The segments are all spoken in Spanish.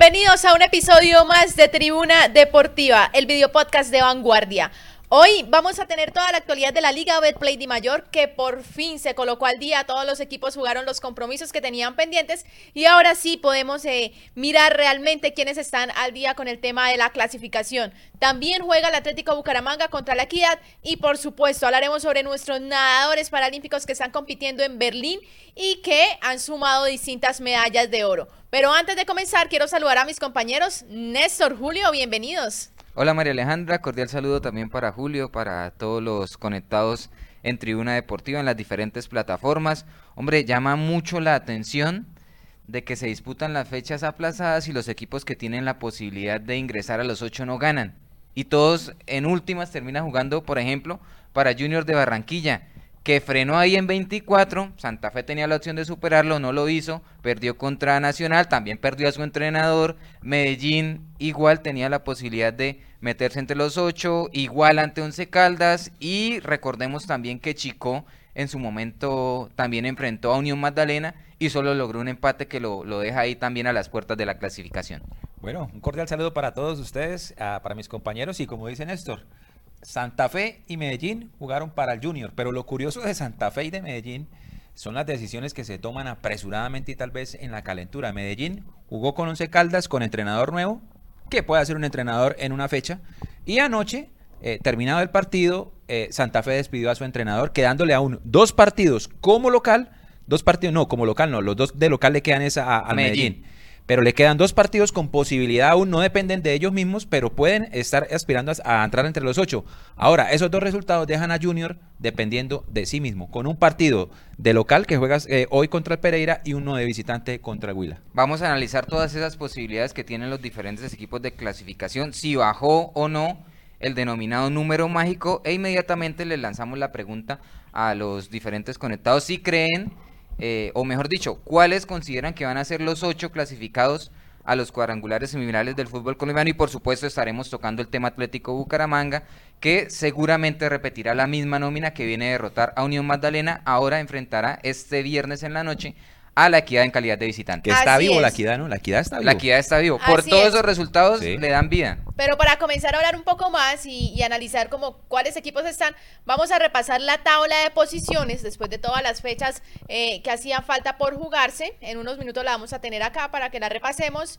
Bienvenidos a un episodio más de Tribuna Deportiva, el video podcast de Vanguardia. Hoy vamos a tener toda la actualidad de la Liga Betplay de Mayor, que por fin se colocó al día. Todos los equipos jugaron los compromisos que tenían pendientes y ahora sí podemos eh, mirar realmente quiénes están al día con el tema de la clasificación. También juega el Atlético Bucaramanga contra la Equidad y por supuesto hablaremos sobre nuestros nadadores paralímpicos que están compitiendo en Berlín y que han sumado distintas medallas de oro. Pero antes de comenzar quiero saludar a mis compañeros. Néstor, Julio, bienvenidos. Hola María Alejandra, cordial saludo también para Julio, para todos los conectados en Tribuna Deportiva en las diferentes plataformas. Hombre, llama mucho la atención de que se disputan las fechas aplazadas y los equipos que tienen la posibilidad de ingresar a los ocho no ganan. Y todos en últimas terminan jugando, por ejemplo, para Junior de Barranquilla que frenó ahí en 24, Santa Fe tenía la opción de superarlo, no lo hizo, perdió contra Nacional, también perdió a su entrenador, Medellín igual tenía la posibilidad de meterse entre los ocho, igual ante Once Caldas y recordemos también que Chico en su momento también enfrentó a Unión Magdalena y solo logró un empate que lo, lo deja ahí también a las puertas de la clasificación. Bueno, un cordial saludo para todos ustedes, ah, para mis compañeros y como dice Néstor, Santa Fe y Medellín jugaron para el Junior, pero lo curioso de Santa Fe y de Medellín son las decisiones que se toman apresuradamente y tal vez en la calentura. Medellín jugó con Once Caldas, con entrenador nuevo, que puede hacer un entrenador en una fecha, y anoche, eh, terminado el partido, eh, Santa Fe despidió a su entrenador, quedándole aún dos partidos como local, dos partidos, no, como local no, los dos de local le quedan esa a, Medellín pero le quedan dos partidos con posibilidad aún, no dependen de ellos mismos, pero pueden estar aspirando a, entrar entre los ocho. Ahora, esos dos resultados dejan a Junior dependiendo de sí mismo, con un partido de local que juegas eh, hoy contra el Pereira y uno de visitante contra Huila. Vamos a analizar todas esas posibilidades que tienen los diferentes equipos de clasificación, si bajó o no el denominado número mágico e inmediatamente le lanzamos la pregunta a los diferentes conectados si creen eh, o mejor dicho, cuáles consideran que van a ser los ocho clasificados a los cuadrangulares semifinales del fútbol colombiano y por supuesto estaremos tocando el tema Atlético Bucaramanga que seguramente repetirá la misma nómina que viene a derrotar a Unión Magdalena, ahora enfrentará este viernes en la noche a la equidad en calidad de visitante. Que está vivo la equidad, ¿no? La equidad está vivo. La equidad está vivo. Por todos esos resultados le dan vida. Pero para comenzar a hablar un poco más y, analizar como cuáles equipos están, vamos a repasar la tabla de posiciones después de todas las fechas eh, que hacían falta por jugarse. En unos minutos la vamos a tener acá para que la repasemos.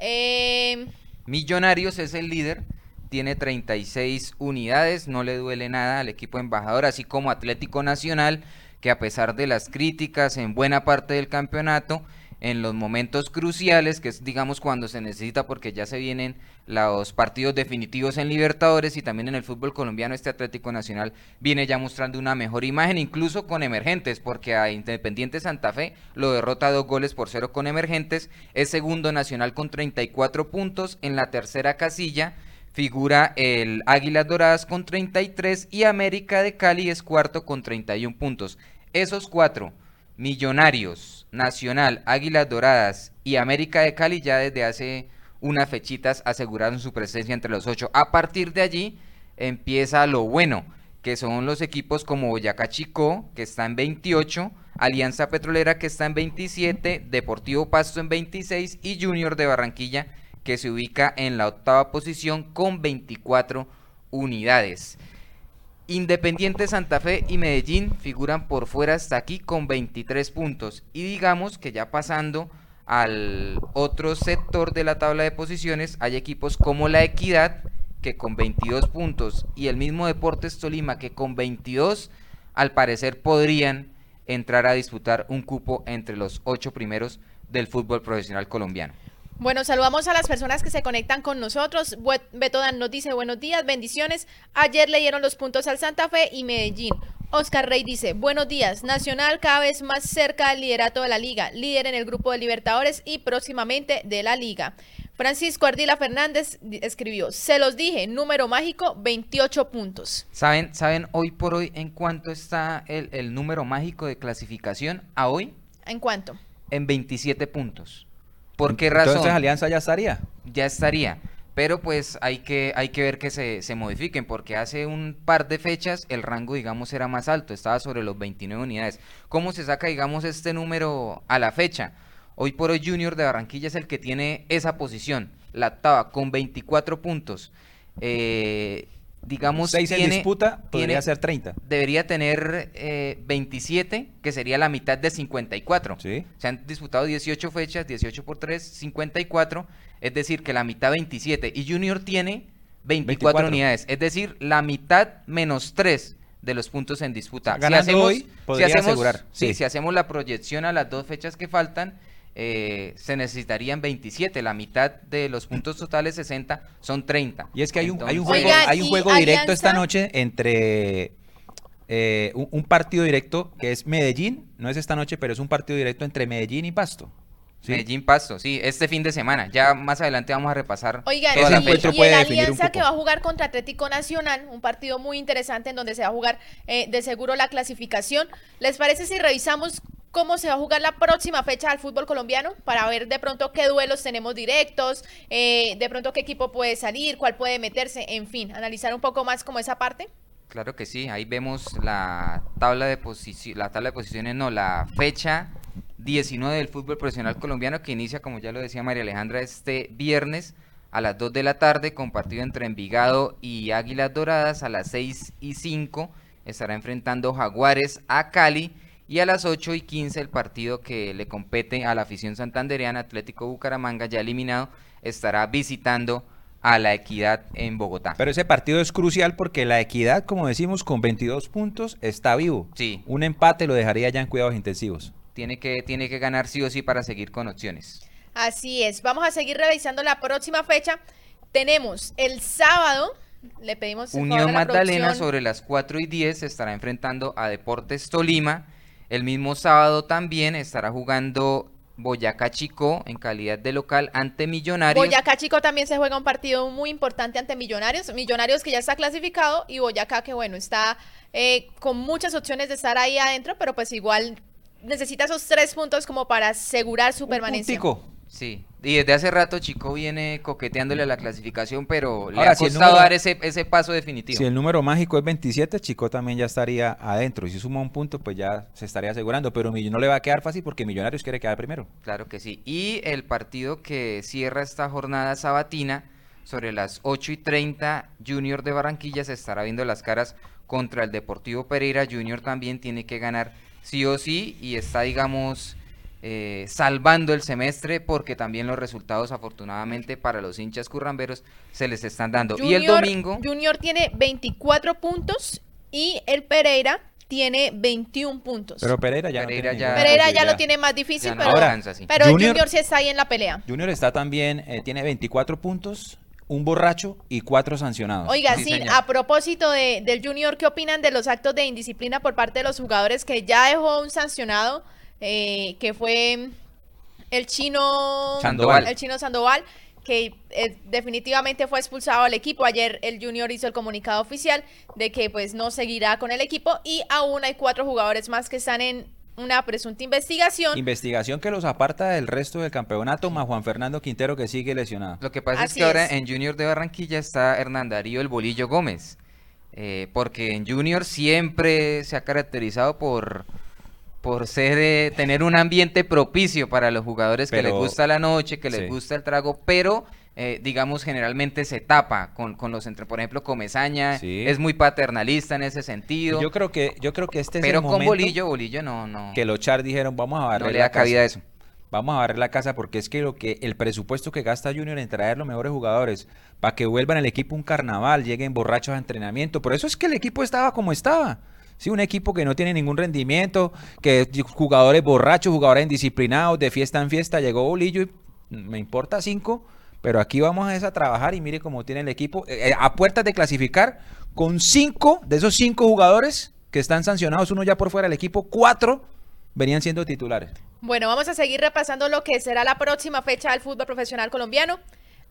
Eh, Millonarios es el líder tiene 36 unidades, no le duele nada al equipo embajador, así como Atlético Nacional que a pesar de las críticas en buena parte del campeonato, en los momentos cruciales, que es digamos cuando se necesita porque ya se vienen los partidos definitivos en Libertadores y también en el fútbol colombiano, este Atlético Nacional viene ya mostrando una mejor imagen, incluso con emergentes, porque a Independiente Santa Fe lo derrota dos goles por cero con emergentes, es segundo Nacional con 34 puntos, en la tercera casilla figura el Águilas Doradas con 33 y América de Cali es cuarto con 31 puntos. Esos cuatro, Millonarios, Nacional, Águilas Doradas y América de Cali ya desde hace unas fechitas aseguraron su presencia entre los ocho. A partir de allí empieza lo bueno, que son los equipos como Boyacá Chico, que está en 28, Alianza Petrolera, que está en 27, Deportivo Pasto en 26 y Junior de Barranquilla, que se ubica en la octava posición con 24 unidades. Independiente Santa Fe y Medellín figuran por fuera hasta aquí con 23 puntos. Y digamos que ya pasando al otro sector de la tabla de posiciones, hay equipos como la Equidad, que con 22 puntos, y el mismo Deportes Tolima, que con 22, al parecer podrían entrar a disputar un cupo entre los ocho primeros del fútbol profesional colombiano. Bueno, saludamos a las personas que se conectan con nosotros. Beto Dan nos dice buenos días, bendiciones. Ayer leyeron los puntos al Santa Fe y Medellín. Oscar Rey dice, buenos días, Nacional cada vez más cerca del liderato de la liga, líder en el grupo de Libertadores y próximamente de la liga. Francisco Ardila Fernández escribió, se los dije, número mágico, 28 puntos. ¿Saben, ¿saben hoy por hoy en cuánto está el, el número mágico de clasificación a hoy? ¿En cuánto? En 27 puntos. ¿Por qué razón? Entonces Alianza ya estaría. Ya estaría. Pero pues hay que, hay que ver que se, se modifiquen, porque hace un par de fechas el rango, digamos, era más alto, estaba sobre los 29 unidades. ¿Cómo se saca, digamos, este número a la fecha? Hoy por hoy Junior de Barranquilla es el que tiene esa posición, la octava, con 24 puntos. Eh, digamos, 6 en disputa, podría ser 30. Debería tener 27, eh, que sería la mitad de 54. ¿Sí? Se han disputado 18 fechas, 18 por 3, 54. Es decir, que la mitad 27. Y Junior tiene 24, unidades. Es decir, la mitad menos 3 de los puntos en disputa. si hacemos, hoy, podría si hacemos, asegurar. Sí. si hacemos la proyección a las dos fechas que faltan, eh, se necesitarían 27, la mitad de los puntos totales 60 son 30. Y es que hay un, hay un juego, hay un juego directo esta noche entre eh, un, partido directo que es Medellín, no es esta noche, pero es un partido directo entre Medellín y Pasto. Medellín Pasto, sí, este fin de semana. Ya más adelante vamos a repasar. Oigan, toda y, y, el Alianza que va a jugar contra Atlético Nacional, un partido muy interesante en donde se va a jugar eh, de seguro la clasificación. ¿Les parece si revisamos cómo se va a jugar la próxima fecha del fútbol colombiano para ver de pronto qué duelos tenemos directos, eh, de pronto qué equipo puede salir, cuál puede meterse, en fin, analizar un poco más como esa parte. Claro que sí, ahí vemos la tabla de posiciones, la tabla de posiciones, no, la fecha 19 del fútbol profesional colombiano que inicia, como ya lo decía María Alejandra, este viernes a las 2 de la tarde con partido entre Envigado y Águilas Doradas a las 6 y 5 estará enfrentando Jaguares a Cali y a las 8 y 15 el partido que le compete a la afición santandereana Atlético Bucaramanga, ya eliminado, estará visitando a la Equidad en Bogotá. Pero ese partido es crucial porque la Equidad, como decimos, con 22 puntos está vivo. Sí. Un empate lo dejaría ya en cuidados intensivos. Tiene que, tiene que ganar sí o sí para seguir con opciones. Así es. Vamos a seguir revisando la próxima fecha. Tenemos el sábado, le pedimos... Unión Magdalena sobre las 4 y 10 se estará enfrentando a Deportes Tolima el mismo sábado también estará jugando Boyacá Chico en calidad de local ante Millonarios. Boyacá Chico también se juega un partido muy importante ante Millonarios. Millonarios que ya está clasificado y Boyacá que bueno, está eh, con muchas opciones de estar ahí adentro, pero pues igual necesita esos tres puntos como para asegurar su permanencia. Sí, y desde hace rato Chico viene coqueteándole a la clasificación, pero le ha costado dar ese, ese paso definitivo. Si el número mágico es 27, Chico también ya estaría adentro. Y si suma un punto, pues ya se estaría asegurando. Pero no le va a quedar fácil porque Millonarios quiere quedar primero. Claro que sí. Y el partido que cierra esta jornada sabatina, sobre las 8 y 30, Junior de Barranquilla se estará viendo las caras contra el Deportivo Pereira. Junior también tiene que ganar sí o sí y está, digamos eh, salvando el semestre porque también los resultados afortunadamente para los hinchas curramberos se les están dando. y el domingo... Junior tiene 24 puntos y el Pereira tiene 21 puntos. Pero Pereira ya, ya, lo tiene más difícil, pero, Junior, sí está ahí en la pelea. Junior está también, eh, tiene 24 puntos, un borracho y cuatro sancionados. Oiga, sí, a propósito de, del Junior, ¿qué opinan de los actos de indisciplina por parte de los jugadores que ya dejó un sancionado? Eh, que fue el chino Sandoval. el chino Sandoval que eh, definitivamente fue expulsado al equipo. Ayer el Junior hizo el comunicado oficial de que pues no seguirá con el equipo y aún hay cuatro jugadores más que están en una presunta investigación. Investigación que los aparta del resto del campeonato, más Juan Fernando Quintero que sigue lesionado. Lo que pasa es que ahora en Junior de Barranquilla está Hernán Darío el Bolillo Gómez, eh, porque en Junior siempre se ha caracterizado por por ser eh, tener un ambiente propicio para los jugadores que les gusta la noche, que les gusta el trago, pero eh, digamos generalmente se tapa con, con los entre, por ejemplo, Comezaña es muy paternalista en ese sentido. Yo creo que yo creo que este pero con Bolillo, Bolillo no no que los Char dijeron, vamos a barrer no le da cabida eso. Vamos a barrer la casa porque es que lo que el presupuesto que gasta Junior en traer los mejores jugadores para que vuelvan al equipo un carnaval, lleguen borrachos a entrenamiento, por eso es que el equipo estaba como estaba. Sí, un equipo que no tiene ningún rendimiento, que jugadores borrachos, jugadores indisciplinados, de fiesta en fiesta, llegó Bolillo y me importa cinco, pero aquí vamos a, trabajar y mire cómo tiene el equipo, eh, eh, a puertas de clasificar, con cinco de esos cinco jugadores que están sancionados, uno ya por fuera del equipo, cuatro venían siendo titulares. Bueno, vamos a seguir repasando lo que será la próxima fecha del fútbol profesional colombiano.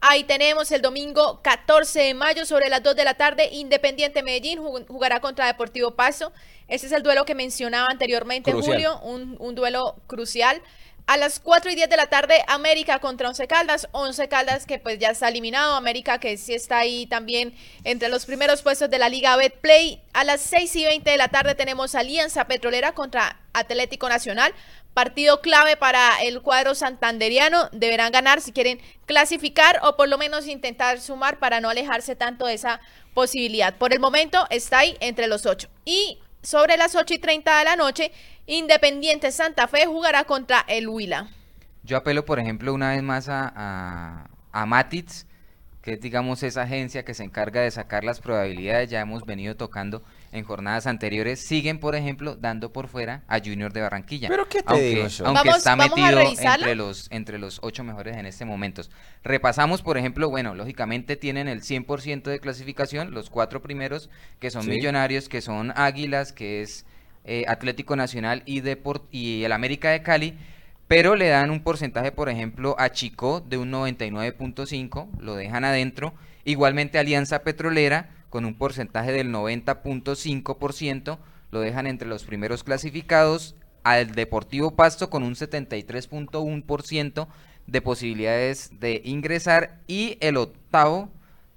Ahí tenemos el domingo 14 de mayo sobre las 2 de la tarde. Independiente Medellín jugará contra Deportivo Paso. Ese es el duelo que mencionaba anteriormente Julio, un, duelo crucial A las 4 y 10 de la tarde, América contra Once Caldas. Once Caldas que pues ya está eliminado. América que sí está ahí también entre los primeros puestos de la Liga Betplay. A las 6 y 20 de la tarde tenemos Alianza Petrolera contra Atlético Nacional. Partido clave para el cuadro santanderiano. Deberán ganar si quieren clasificar o por lo menos intentar sumar para no alejarse tanto de esa posibilidad. Por el momento está ahí entre los 8. Y sobre las 8 y 30 de la noche Independiente Santa Fe jugará contra el Huila. Yo apelo, por ejemplo, una vez más a, a, Matitz, que es, digamos, esa agencia que se encarga de sacar las probabilidades. Ya hemos venido tocando en jornadas anteriores. Siguen, por ejemplo, dando por fuera a Junior de Barranquilla. ¿Pero qué te aunque, digo Aunque está metido entre los, entre los ocho mejores en este momento. Repasamos, por ejemplo, bueno, lógicamente tienen el 100% de clasificación, los cuatro primeros, que son Millonarios, que son Águilas, que es eh, Atlético Nacional y, y el América de Cali, pero le dan un porcentaje, por ejemplo, a Chico de un 99.5, lo dejan adentro. Igualmente Alianza Petrolera con un porcentaje del 90.5%, lo dejan entre los primeros clasificados. Al Deportivo Pasto con un 73.1% de posibilidades de ingresar. Y el octavo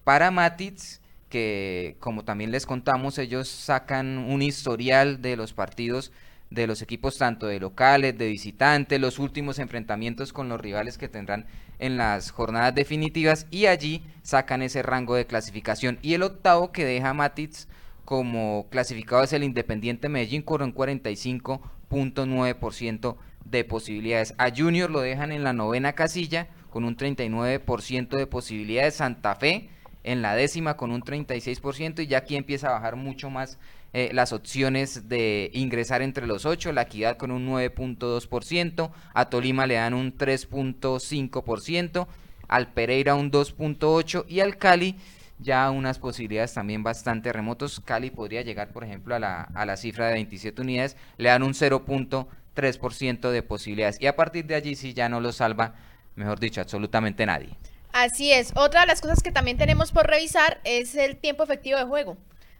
para Matitz que como también les contamos, ellos sacan un historial de los partidos de los equipos tanto de locales, de visitantes, los últimos enfrentamientos con los rivales que tendrán en las jornadas definitivas y allí sacan ese rango de clasificación. Y el octavo que deja Matitz como clasificado es el Independiente Medellín con un 45.9% de posibilidades. A Junior lo dejan en la novena casilla con un 39% de posibilidades. Santa Fe en la décima con un 36% y ya aquí empieza a bajar mucho más eh, las opciones de ingresar entre los ocho, la equidad con un 9.2%, a Tolima le dan un 3.5%, al Pereira un 2.8% y al Cali ya unas posibilidades también bastante remotos. Cali podría llegar, por ejemplo, a la, a la cifra de 27 unidades, le dan un 0.3% de posibilidades y a partir de allí sí ya no lo salva, mejor dicho, absolutamente nadie. Así es. Otra de las cosas que también tenemos por revisar es el tiempo efectivo de juego.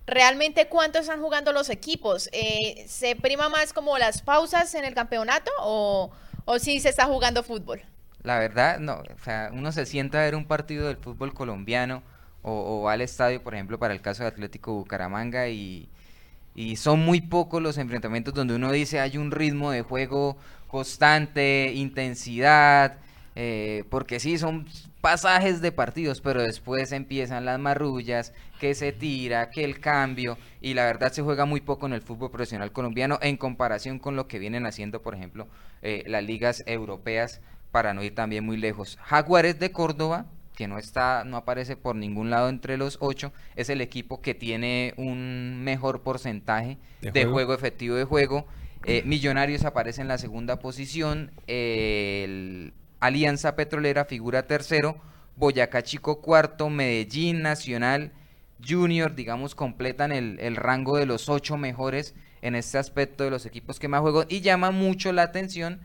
Realmente cuánto están jugando los equipos. Eh, ¿Se prima más como las pausas en el campeonato o, o si se está jugando fútbol? La verdad, no. O sea, uno se sienta a ver un partido del fútbol colombiano o, va al estadio, por ejemplo, para el caso de Atlético Bucaramanga y, y son muy pocos los enfrentamientos donde uno dice hay un ritmo de juego constante, intensidad, eh, porque sí, son pasajes de partidos, pero después empiezan las marrullas, que se tira, que el cambio, y la verdad se juega muy poco en el fútbol profesional colombiano en comparación con lo que vienen haciendo, por ejemplo, eh, las ligas europeas, para no ir también muy lejos. Jaguares de Córdoba, que no está, no aparece por ningún lado entre los ocho, es el equipo que tiene un mejor porcentaje de, juego? efectivo de juego. Eh, Millonarios aparece en la segunda posición. el Alianza Petrolera figura tercero, Boyacá Chico cuarto, Medellín Nacional Junior, digamos, completan el, rango de los ocho mejores en este aspecto de los equipos que más juego. Y llama mucho la atención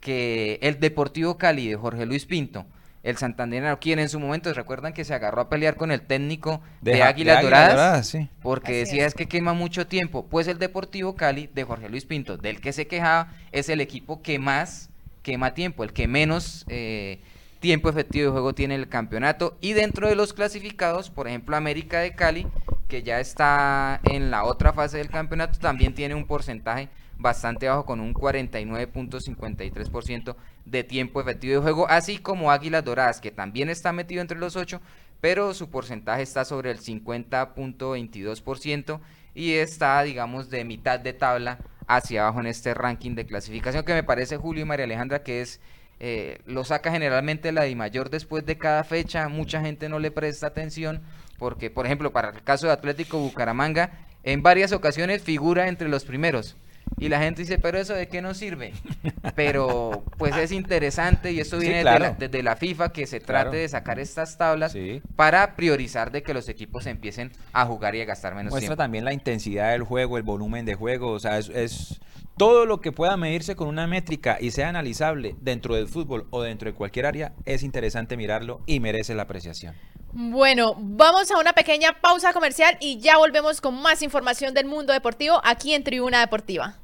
que el Deportivo Cali de Jorge Luis Pinto, el Santander quien en su momento recuerdan que se agarró a pelear con el técnico de, Águilas Doradas, porque decía es que quema mucho tiempo. Pues el Deportivo Cali de Jorge Luis Pinto, del que se quejaba, es el equipo que más quema tiempo, el que menos eh, tiempo efectivo de juego tiene el campeonato. Y dentro de los clasificados, por ejemplo, América de Cali, que ya está en la otra fase del campeonato, también tiene un porcentaje bastante bajo con un 49.53% de tiempo efectivo de juego, así como Águilas Doradas, que también está metido entre los ocho, pero su porcentaje está sobre el 50.22% y está, digamos, de mitad de tabla hacia abajo en este ranking de clasificación que me parece Julio y María Alejandra que es eh, lo saca generalmente la Di Mayor después de cada fecha, mucha gente no le presta atención porque por ejemplo para el caso de Atlético Bucaramanga en varias ocasiones figura entre los primeros y la gente dice, pero eso de qué nos sirve. Pero pues es interesante y esto viene desde, la, FIFA que se trate de sacar estas tablas para priorizar de que los equipos empiecen a jugar y a gastar menos Muestra también la intensidad del juego, el volumen de juego, o sea, es, todo lo que pueda medirse con una métrica y sea analizable dentro del fútbol o dentro de cualquier área, es interesante mirarlo y merece la apreciación. Bueno, vamos a una pequeña pausa comercial y ya volvemos con más información del mundo deportivo aquí en Tribuna Deportiva.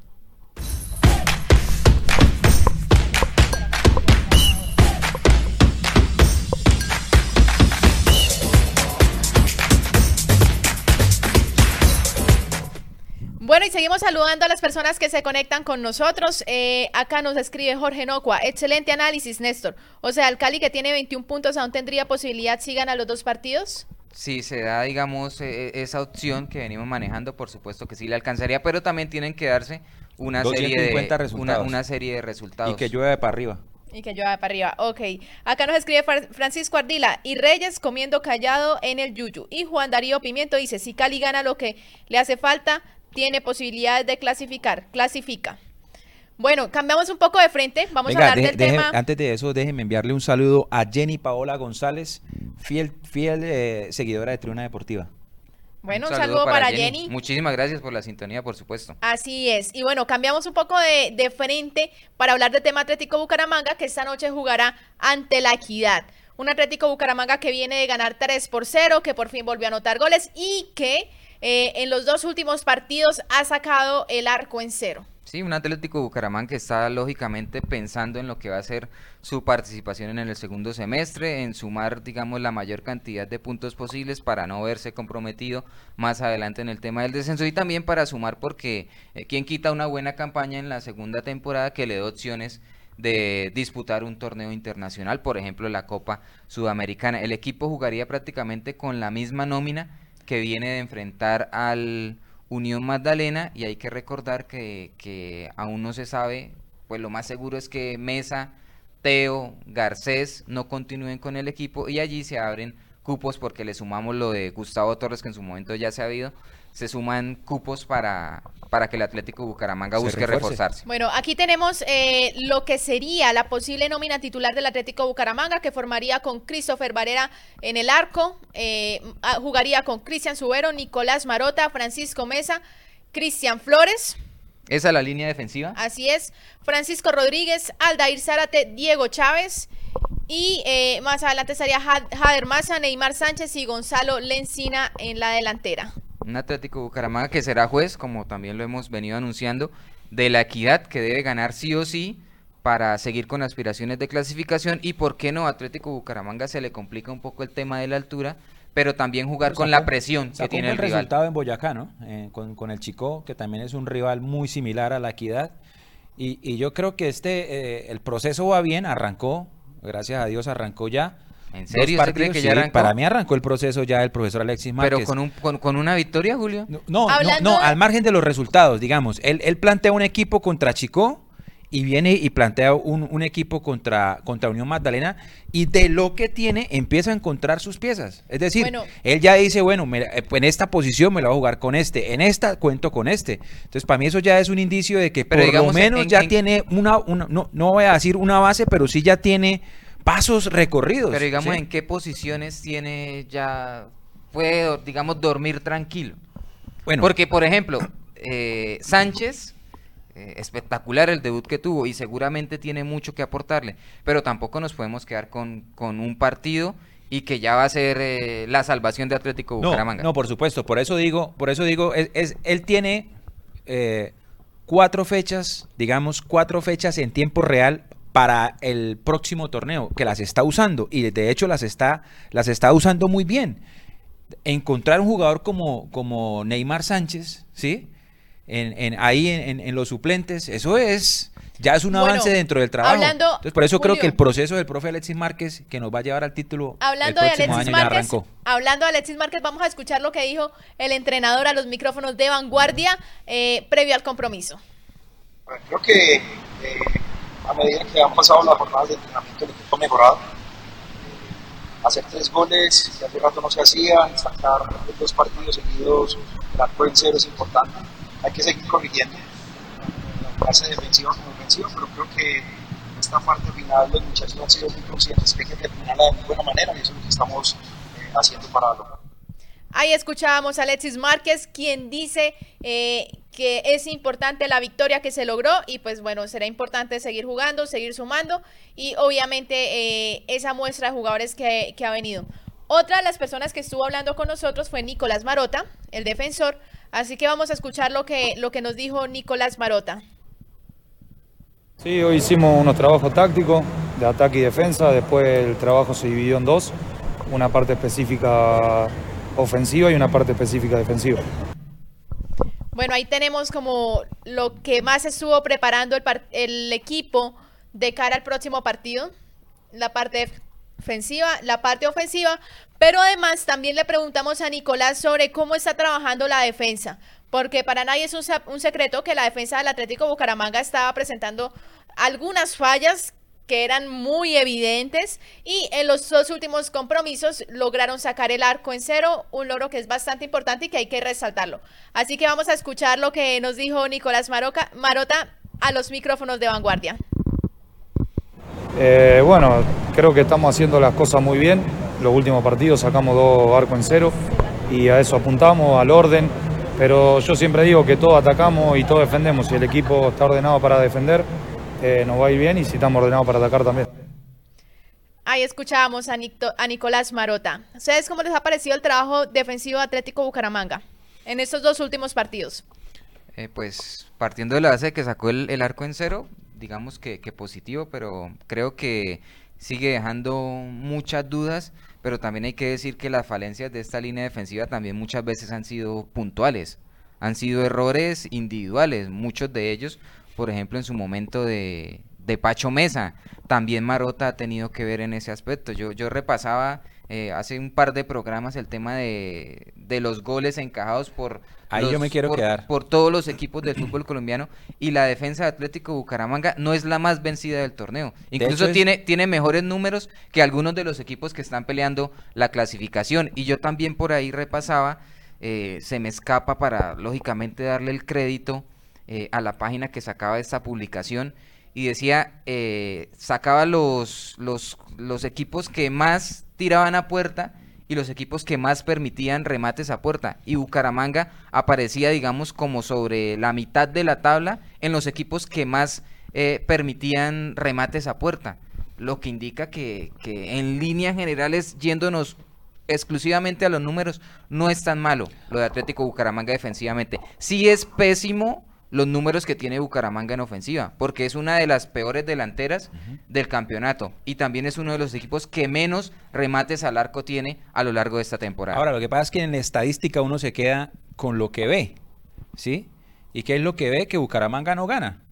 Seguimos saludando a las personas que se conectan con nosotros. Eh, acá nos escribe Jorge Nocua. Excelente análisis, Néstor. O sea, el Cali que tiene 21 puntos aún tendría posibilidad si gana los dos partidos. Si se da, digamos, e, e, esa opción que venimos manejando, por supuesto que sí le alcanzaría, pero también tienen que darse una, serie de, una, serie de resultados. Y que llueve para arriba. Y que llueva para arriba. Ok. Acá nos escribe Francisco Ardila. Y Reyes comiendo callado en el Yuyu. Y Juan Darío Pimiento dice: si Cali gana lo que le hace falta, tiene posibilidades de clasificar. Clasifica. Bueno, cambiamos un poco de frente. Vamos a hablar del tema. Antes de eso, déjenme enviarle un saludo a Jenny Paola González, fiel, fiel eh, seguidora de Tribuna Deportiva. Bueno, un, saludo, para, Jenny. Muchísimas gracias por la sintonía, por supuesto. Así es. Y bueno, cambiamos un poco de, de frente para hablar del tema Atlético Bucaramanga, que esta noche jugará ante la Equidad. Un Atlético Bucaramanga que viene de ganar 3 por 0, que por fin volvió a anotar goles y que eh, en los dos últimos partidos ha sacado el arco en cero. Sí, un Atlético Bucaramanga que está lógicamente pensando en lo que va a ser su participación en el segundo semestre, en sumar, digamos, la mayor cantidad de puntos posibles para no verse comprometido más adelante en el tema del descenso y también para sumar porque eh, quien quita una buena campaña en la segunda temporada que le dé opciones de disputar un torneo internacional, por ejemplo la Copa Sudamericana. El equipo jugaría prácticamente con la misma nómina que viene de enfrentar al Unión Magdalena y hay que recordar que, que aún no se sabe, pues lo más seguro es que Mesa, Teo, Garcés no continúen con el equipo y allí se abren cupos porque le sumamos lo de Gustavo Torres que en su momento ya se ha habido se suman cupos para, para que el Atlético Bucaramanga busque reforzarse. Bueno, aquí tenemos eh, lo que sería la posible nómina titular del Atlético Bucaramanga, que formaría con Christopher Varela en el arco, eh, ah, jugaría con Cristian Subero, Nicolás Marota, Francisco Mesa, Cristian Flores. ¿Esa es la línea defensiva? Así es. Francisco Rodríguez, Aldair Zárate, Diego Chávez. Y eh, más adelante estaría Jader Maza, Neymar Sánchez y Gonzalo Lencina en la delantera un Atlético Bucaramanga que será juez, como también lo hemos venido anunciando, de la equidad que debe ganar sí o sí para seguir con aspiraciones de clasificación y por qué no Atlético Bucaramanga se le complica un poco el tema de la altura, pero también jugar con la presión que tiene el, el resultado en Boyacá, ¿no? Eh, con, el Chico, que también es un rival muy similar a la equidad. Y, yo creo que este, eh, el proceso va bien, arrancó, gracias a Dios arrancó ya ¿En serio? ¿Usted cree que ya arrancó? Para mí arrancó el proceso ya el profesor Alexis Márquez. ¿Pero con, un, con, una victoria, Julio? No, no, no, al margen de los resultados, digamos. Él, él plantea un equipo contra Chico y viene y plantea un, un, equipo contra, contra Unión Magdalena y de lo que tiene empieza a encontrar sus piezas. Es decir, él ya dice, bueno, en esta posición me la voy a jugar con este, en esta cuento con este. Entonces, para mí eso ya es un indicio de que por lo menos ya tiene una, una no, no voy a decir una base, pero sí ya tiene pasos recorridos. Pero digamos, ¿en qué posiciones tiene ya, puede, digamos, dormir tranquilo? Bueno. Porque, por ejemplo, eh, Sánchez, eh, espectacular el debut que tuvo y seguramente tiene mucho que aportarle, pero tampoco nos podemos quedar con, con un partido y que ya va a ser eh, la salvación de Atlético Bucaramanga. No, por supuesto, por eso digo, por eso digo, es, él tiene cuatro fechas, digamos, cuatro fechas en tiempo real para el próximo torneo, que las está usando y de hecho las está, las está usando muy bien. Encontrar un jugador como, como Neymar Sánchez, ¿sí? En, en ahí en, los suplentes, eso es, ya es un avance dentro del trabajo. Entonces, por eso creo que el proceso del profe Alexis Márquez, que nos va a llevar al título hablando el próximo de Alexis año, Márquez, Hablando de Alexis Márquez, vamos a escuchar lo que dijo el entrenador a los micrófonos de vanguardia eh, previo al compromiso. creo que eh, a medida que han pasado las jornadas de entrenamiento, el equipo ha mejorado. Hacer tres goles que hace rato no se hacían, sacar dos partidos seguidos, el arco cero es importante. Hay que seguir corrigiendo, la clase defensiva como ofensiva, pero creo que esta parte final los muchachos han sido muy conscientes que hay que terminarla de muy buena manera y eso es lo que estamos eh, haciendo para lograrlo. Ahí escuchábamos a Alexis Márquez, quien dice eh, que es importante la victoria que se logró y pues bueno, será importante seguir jugando, seguir sumando y obviamente eh, esa muestra de jugadores que, ha venido. Otra de las personas que estuvo hablando con nosotros fue Nicolás Marota, el defensor, así que vamos a escuchar lo que, lo que nos dijo Nicolás Marota. Sí, hoy hicimos unos trabajos tácticos de ataque y defensa, después el trabajo se dividió en dos, una parte específica ofensiva y una parte específica defensiva. Bueno, ahí tenemos como lo que más estuvo preparando el, el equipo de cara al próximo partido, la parte ofensiva, la parte ofensiva, pero además también le preguntamos a Nicolás sobre cómo está trabajando la defensa, porque para nadie es un, secreto que la defensa del Atlético Bucaramanga estaba presentando algunas fallas que eran muy evidentes y en los dos últimos compromisos lograron sacar el arco en cero, un logro que es bastante importante y que hay que resaltarlo. Así que vamos a escuchar lo que nos dijo Nicolás Maroca, Marota a los micrófonos de vanguardia. Eh, bueno, creo que estamos haciendo las cosas muy bien. Los últimos partidos sacamos dos arcos en cero y a eso apuntamos, al orden. Pero yo siempre digo que todos atacamos y todos defendemos. Si el equipo está ordenado para defender, eh, nos va a ir bien y si estamos ordenados para atacar también. Ahí escuchábamos a, a Nicolás Marota. ¿Ustedes cómo les ha parecido el trabajo defensivo Atlético Bucaramanga en estos dos últimos partidos? Eh, pues partiendo de la base de que sacó el, arco en cero, digamos que, positivo, pero creo que sigue dejando muchas dudas, pero también hay que decir que las falencias de esta línea defensiva también muchas veces han sido puntuales, han sido errores individuales, muchos de ellos por ejemplo, en su momento de, Pacho Mesa. También Marota ha tenido que ver en ese aspecto. Yo, yo repasaba eh, hace un par de programas el tema de, los goles encajados por, Ahí yo me quiero por, quedar. por todos los equipos del fútbol colombiano y la defensa de Atlético Bucaramanga no es la más vencida del torneo. Incluso tiene, tiene mejores números que algunos de los equipos que están peleando la clasificación. Y yo también por ahí repasaba, eh, se me escapa para lógicamente darle el crédito eh, a la página que sacaba esta publicación y decía, eh, sacaba los, los, equipos que más tiraban a puerta y los equipos que más permitían remates a puerta. Y Bucaramanga aparecía, digamos, como sobre la mitad de la tabla en los equipos que más eh, permitían remates a puerta. Lo que indica que, que en líneas generales, yéndonos exclusivamente a los números, no es tan malo lo de Atlético Bucaramanga defensivamente. Sí es pésimo los números que tiene Bucaramanga en ofensiva, porque es una de las peores delanteras del campeonato y también es uno de los equipos que menos remates al arco tiene a lo largo de esta temporada. Ahora, lo que pasa es que en estadística uno se queda con lo que ve, ¿sí? ¿Y qué es lo que ve? Que Bucaramanga no gana.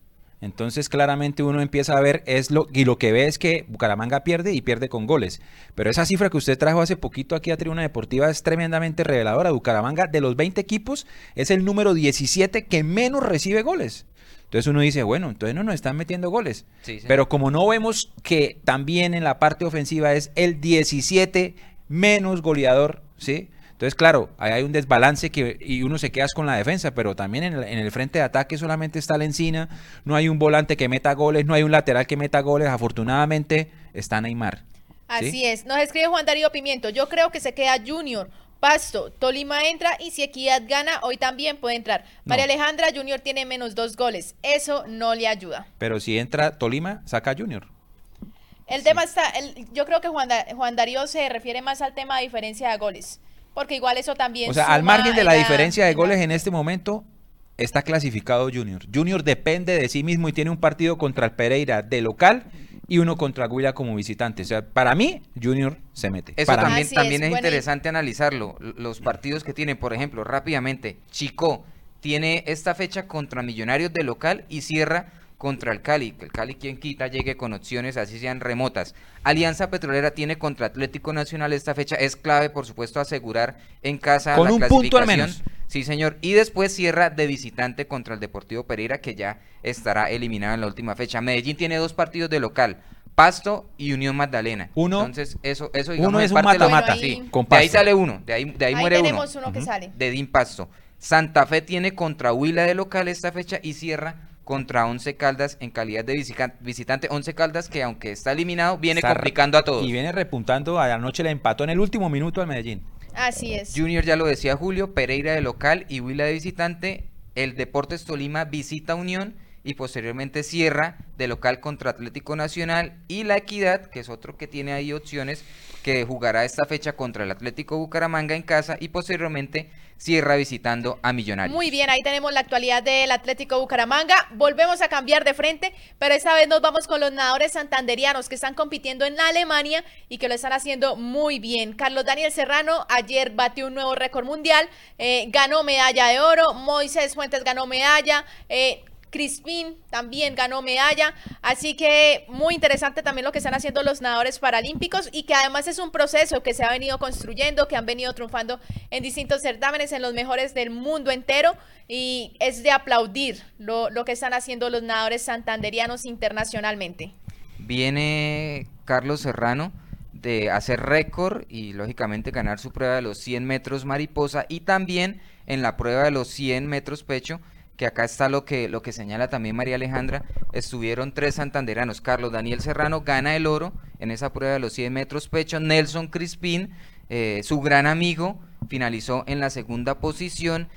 Entonces claramente uno empieza a ver es lo y lo que ve es que Bucaramanga pierde y pierde con goles. Pero esa cifra que usted trajo hace poquito aquí a Tribuna Deportiva es tremendamente reveladora. Bucaramanga de los 20 equipos es el número 17 que menos recibe goles. Entonces uno dice, bueno, entonces no nos están metiendo goles. Pero como no vemos que también en la parte ofensiva es el 17 menos goleador, ¿sí? Entonces, claro, hay un desbalance que, y uno se queda con la defensa, pero también en el, frente de ataque solamente está la encina, no hay un volante que meta goles, no hay un lateral que meta goles, afortunadamente está Neymar. Así es, nos escribe Juan Darío Pimiento, yo creo que se queda Junior, Pasto, Tolima entra y si Equidad gana, hoy también puede entrar. María Alejandra Junior tiene menos dos goles, eso no le ayuda. Pero si entra Tolima, saca Junior. El tema está, yo creo que Juan, Juan Darío se refiere más al tema de diferencia de goles porque igual eso también. O sea, al margen de la, diferencia de goles en este momento, está clasificado Junior. Junior depende de sí mismo y tiene un partido contra el Pereira de local y uno contra Huila como visitante. O sea, para mí, Junior se mete. Eso también, también es, interesante analizarlo. Los partidos que tiene, por ejemplo, rápidamente, Chico tiene esta fecha contra Millonarios de local y cierra contra el Cali, que el Cali quien quita llegue con opciones así sean remotas. Alianza Petrolera tiene contra Atlético Nacional esta fecha, es clave por supuesto asegurar en casa con un punto al menos. Sí, señor. Y después cierra de visitante contra el Deportivo Pereira, que ya estará eliminado en la última fecha. Medellín tiene dos partidos de local. Pasto y Unión Magdalena. Uno. Entonces, eso, eso uno es, un mata-mata. Sí. de ahí sale uno. De ahí, de ahí, muere tenemos uno. que sale. De Din Pasto. Santa Fe tiene contra Huila de local esta fecha y cierra contra Once Caldas en calidad de visitante. Once Caldas que aunque está eliminado, viene complicando a todos. Y viene repuntando, anoche le empató en el último minuto al Medellín. Así es. Junior ya lo decía Julio, Pereira de local y Huila de visitante. El Deportes Tolima visita Unión y posteriormente cierra de local contra Atlético Nacional y La Equidad, que es otro que tiene ahí opciones, que jugará esta fecha contra el Atlético Bucaramanga en casa y posteriormente cierra visitando a Millonarios. Muy bien, ahí tenemos la actualidad del Atlético Bucaramanga. Volvemos a cambiar de frente, pero esta vez nos vamos con los nadadores santanderianos que están compitiendo en Alemania y que lo están haciendo muy bien. Carlos Daniel Serrano ayer batió un nuevo récord mundial, eh, ganó medalla de oro, Moisés Fuentes ganó medalla, eh, Crispín también ganó medalla, así que muy interesante también lo que están haciendo los nadadores paralímpicos y que además es un proceso que se ha venido construyendo, que han venido triunfando en distintos certámenes, en los mejores del mundo entero y es de aplaudir lo, lo que están haciendo los nadadores santanderianos internacionalmente. Viene Carlos Serrano de hacer récord y lógicamente ganar su prueba de los 100 metros mariposa y también en la prueba de los 100 metros pecho que acá está lo que, lo que señala también María Alejandra, estuvieron tres santanderanos. Carlos Daniel Serrano gana el oro en esa prueba de los 100 metros pecho. Nelson Crispín, eh, su gran amigo, finalizó en la segunda posición.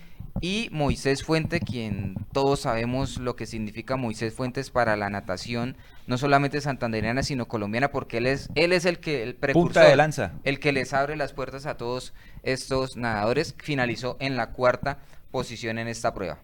Y Moisés Fuente, quien todos sabemos lo que significa Moisés Fuentes para la natación, no solamente santandereana, sino colombiana, porque él es, él es el que, el precursor, de lanza. el que les abre las puertas a todos estos nadadores, finalizó en la cuarta posición en esta prueba.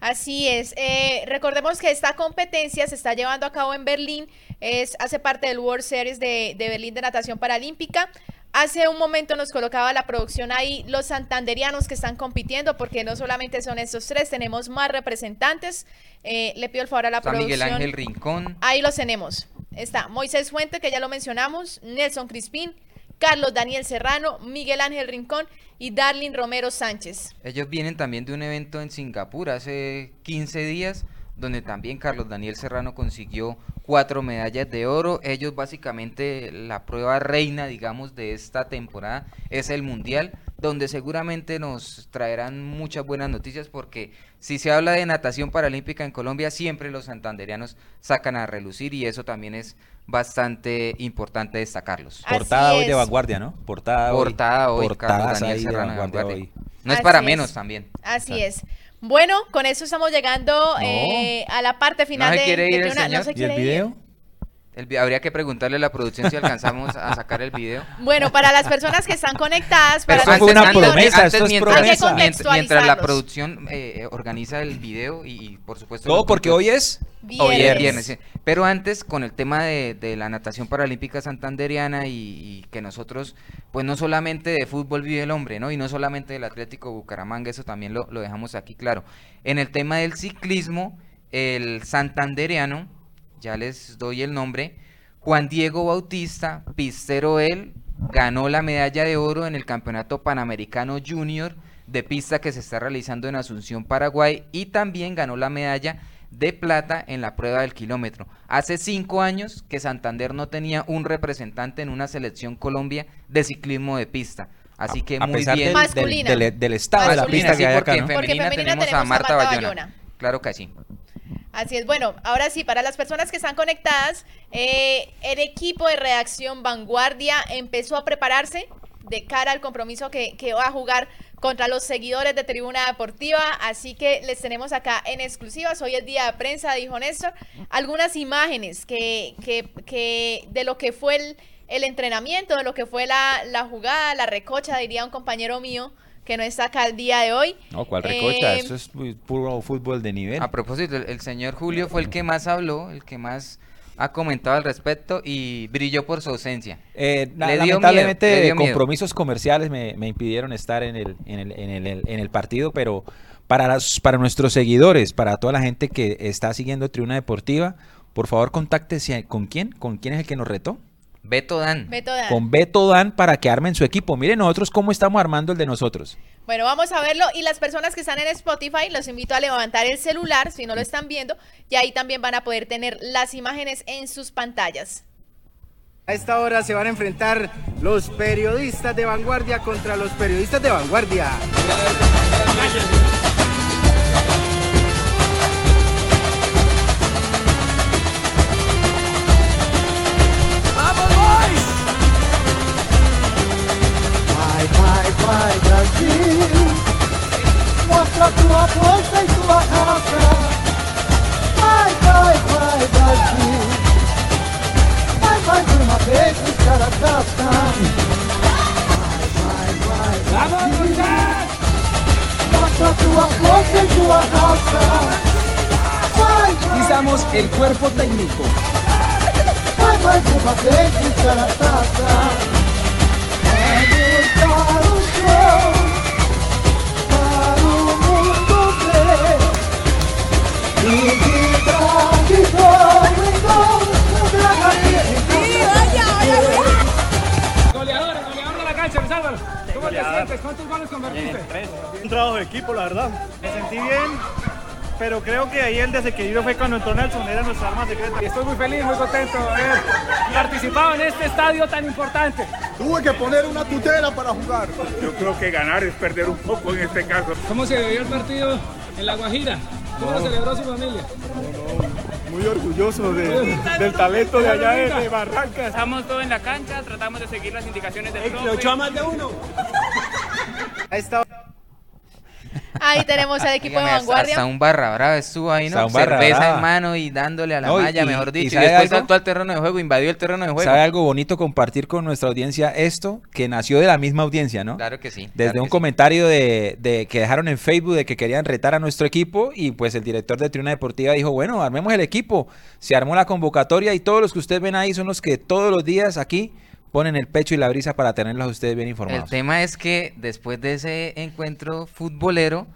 Así es. Eh, recordemos que esta competencia se está llevando a cabo en Berlín. Es, hace parte del World Series de, Berlín de Natación Paralímpica. Hace un momento nos colocaba la producción ahí los santanderianos que están compitiendo, porque no solamente son estos tres, tenemos más representantes. Eh, le pido el favor a la producción. Miguel Ángel Rincón. Ahí los tenemos. Está Moisés Fuente, que ya lo mencionamos, Nelson Crispín, Carlos Daniel Serrano, Miguel Ángel Rincón y Darlin Romero Sánchez. Ellos vienen también de un evento en Singapur hace 15 días, donde también Carlos Daniel Serrano consiguió cuatro medallas de oro. Ellos básicamente la prueba reina, digamos, de esta temporada es el Mundial, donde seguramente nos traerán muchas buenas noticias porque si se habla de natación paralímpica en Colombia, siempre los santanderianos sacan a relucir y eso también es bastante importante destacarlos. Portada hoy de vanguardia, ¿no? Portada, Portada hoy, Carlos Daniel Serrano de vanguardia. No es para menos también. Así es. Bueno, con eso estamos llegando eh, a la parte final de, quiere ir ¿Y el video? Habría que preguntarle a la producción si alcanzamos a sacar el video. Bueno, para las personas que están conectadas, para Pero fue una promesa, esto es promesa. Mientras, la producción eh, organiza el video y, por supuesto... Todo porque hoy es... Hoy es viernes. Pero antes, con el tema de, la natación paralímpica santanderiana y, que nosotros, pues no solamente de fútbol vive el hombre, ¿no? Y no solamente del Atlético Bucaramanga, eso también lo, lo dejamos aquí claro. En el tema del ciclismo, el santandereano ya les doy el nombre, Juan Diego Bautista, pistero él, ganó la medalla de oro en el Campeonato Panamericano Junior de pista que se está realizando en Asunción, Paraguay, y también ganó la medalla de plata en la prueba del kilómetro. Hace cinco años que Santander no tenía un representante en una selección Colombia de ciclismo de pista. Así que muy bien. Del, estado de la pista que hay acá, porque, femenina tenemos, a Marta, Bayona. Claro que sí. Así es, bueno, ahora sí, para las personas que están conectadas, eh, el equipo de reacción Vanguardia empezó a prepararse de cara al compromiso que, va a jugar contra los seguidores de Tribuna Deportiva, así que les tenemos acá en exclusivas, hoy es día de prensa, dijo Néstor, algunas imágenes que, que, de lo que fue el, el, entrenamiento, de lo que fue la, la jugada, la recocha, diría un compañero mío, que no está acá el día de hoy. No, ¿cuál recocha? Eh, Eso es puro fútbol de nivel. A propósito, el, señor Julio fue el que más habló, el que más ha comentado al respecto y brilló por su ausencia. Eh, lamentablemente, compromisos comerciales me, impidieron estar en el, en el, en el, en el partido, pero para, las, para nuestros seguidores, para toda la gente que está siguiendo Tribuna Deportiva, por favor contáctese con quién, con quién es el que nos retó. Beto Dan. Con Beto Dan para que armen su equipo. Miren nosotros cómo estamos armando el de nosotros. Bueno, vamos a verlo. Y las personas que están en Spotify, los invito a levantar el celular si no lo están viendo. Y ahí también van a poder tener las imágenes en sus pantallas. A esta hora se van a enfrentar los periodistas de vanguardia contra los periodistas de vanguardia. Vai Brasil, mostra tua força e tua raça. Vai, vai, vai Brasil, vai mais uma vez os caras Vai, vai, vai Brasil, mostra tua força e tua raça. Vai, vai. Usamos o corpo técnico. Vai vai uma vez os caras vai, é vai, ¿Cómo te sientes? ¿Cuántos goles convertiste? Un trabajo de equipo, la verdad. Me sentí bien, pero creo que ahí el desequilibrio fue cuando entró Nelson, era nuestra arma secreta. Y estoy muy feliz, muy contento de haber participado en este estadio tan importante. Tuve que poner una tutela para jugar. Yo creo que ganar es perder un poco en este caso. ¿Cómo se vivió el partido en La Guajira? ¿Cómo lo celebró su familia? Muy orgulloso de- del talento de allá de, Barrancas. Estamos todos en la cancha, tratamos de seguir las indicaciones del Le profe. echó a más de uno. A esta Ahí tenemos al equipo de Dígame, vanguardia. hasta un barra brava estuvo ahí, ¿no? un barra Cerveza brava. en mano y dándole a la No, malla, y- mejor dicho. Y, ¿sabe después saltó al terreno de juego, invadió el terreno de juego. ¿Sabe algo bonito compartir con nuestra audiencia esto? Que nació de la misma audiencia, ¿no? Claro que sí. Desde claro un que sí. comentario de, de que dejaron en Facebook de que querían retar a nuestro equipo y pues el director de Tribuna Deportiva dijo, bueno, armemos el equipo. Se armó la convocatoria y todos los que ustedes ven ahí son los que todos los días aquí ponen el pecho y la brisa para tenerlos a ustedes bien El informados. tema es que después de ese encuentro futbolero,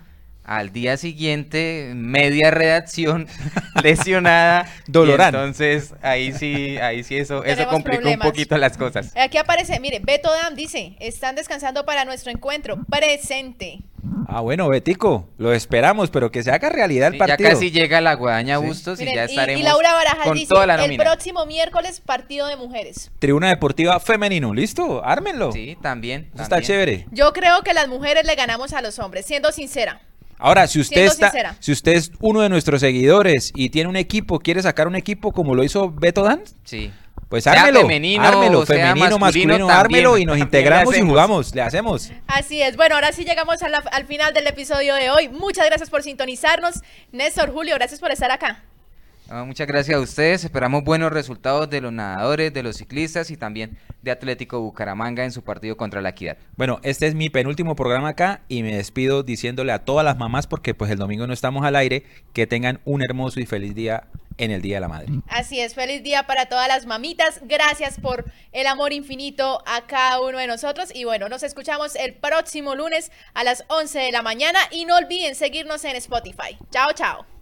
al día siguiente, media redacción lesionada. y Dolorán. entonces, ahí sí, ahí sí eso, eso complicó problemas. un poquito las cosas. Aquí aparece, mire, Beto Dam dice, están descansando para nuestro encuentro. Presente. Ah, bueno, Betico, lo esperamos, pero que se haga realidad el Sí, ya partido. casi llega la guadaña Sí. Bustos y Miren, ya y- estaremos y, Laura Barajas con dice, toda la el próximo miércoles partido de mujeres. Tribuna Deportiva Femenino, ¿listo? Ármenlo. Sí, también. Eso está también. chévere. Yo creo que las mujeres le ganamos a los hombres, siendo sincera. Ahora, si usted Siendo está, sincera. si usted es uno de nuestros seguidores y tiene un equipo, quiere sacar un equipo como lo hizo Beto Dan, Sí. pues Sea ármelo, femenino ármelo, sea femenino, masculino, masculino, también, ármelo y nos también le integramos y hacemos. jugamos, le hacemos. Así es. Bueno, ahora sí llegamos a la- al final del episodio de hoy. Muchas gracias por sintonizarnos. Néstor, Julio, gracias por estar acá. Ah, muchas gracias a ustedes. Esperamos buenos resultados de los nadadores, de los ciclistas y también de Atlético Bucaramanga en su partido contra la Equidad. Bueno, este es mi penúltimo programa acá y me despido diciéndole a todas las mamás, porque pues el domingo no estamos al aire, que tengan un hermoso y feliz día en el Día de la Madre. Así es, feliz día para todas las mamitas. Gracias por el amor infinito a cada uno de nosotros. Y bueno, nos escuchamos el próximo lunes a las 11 de la mañana. Y no olviden seguirnos en Spotify. Chao, chao.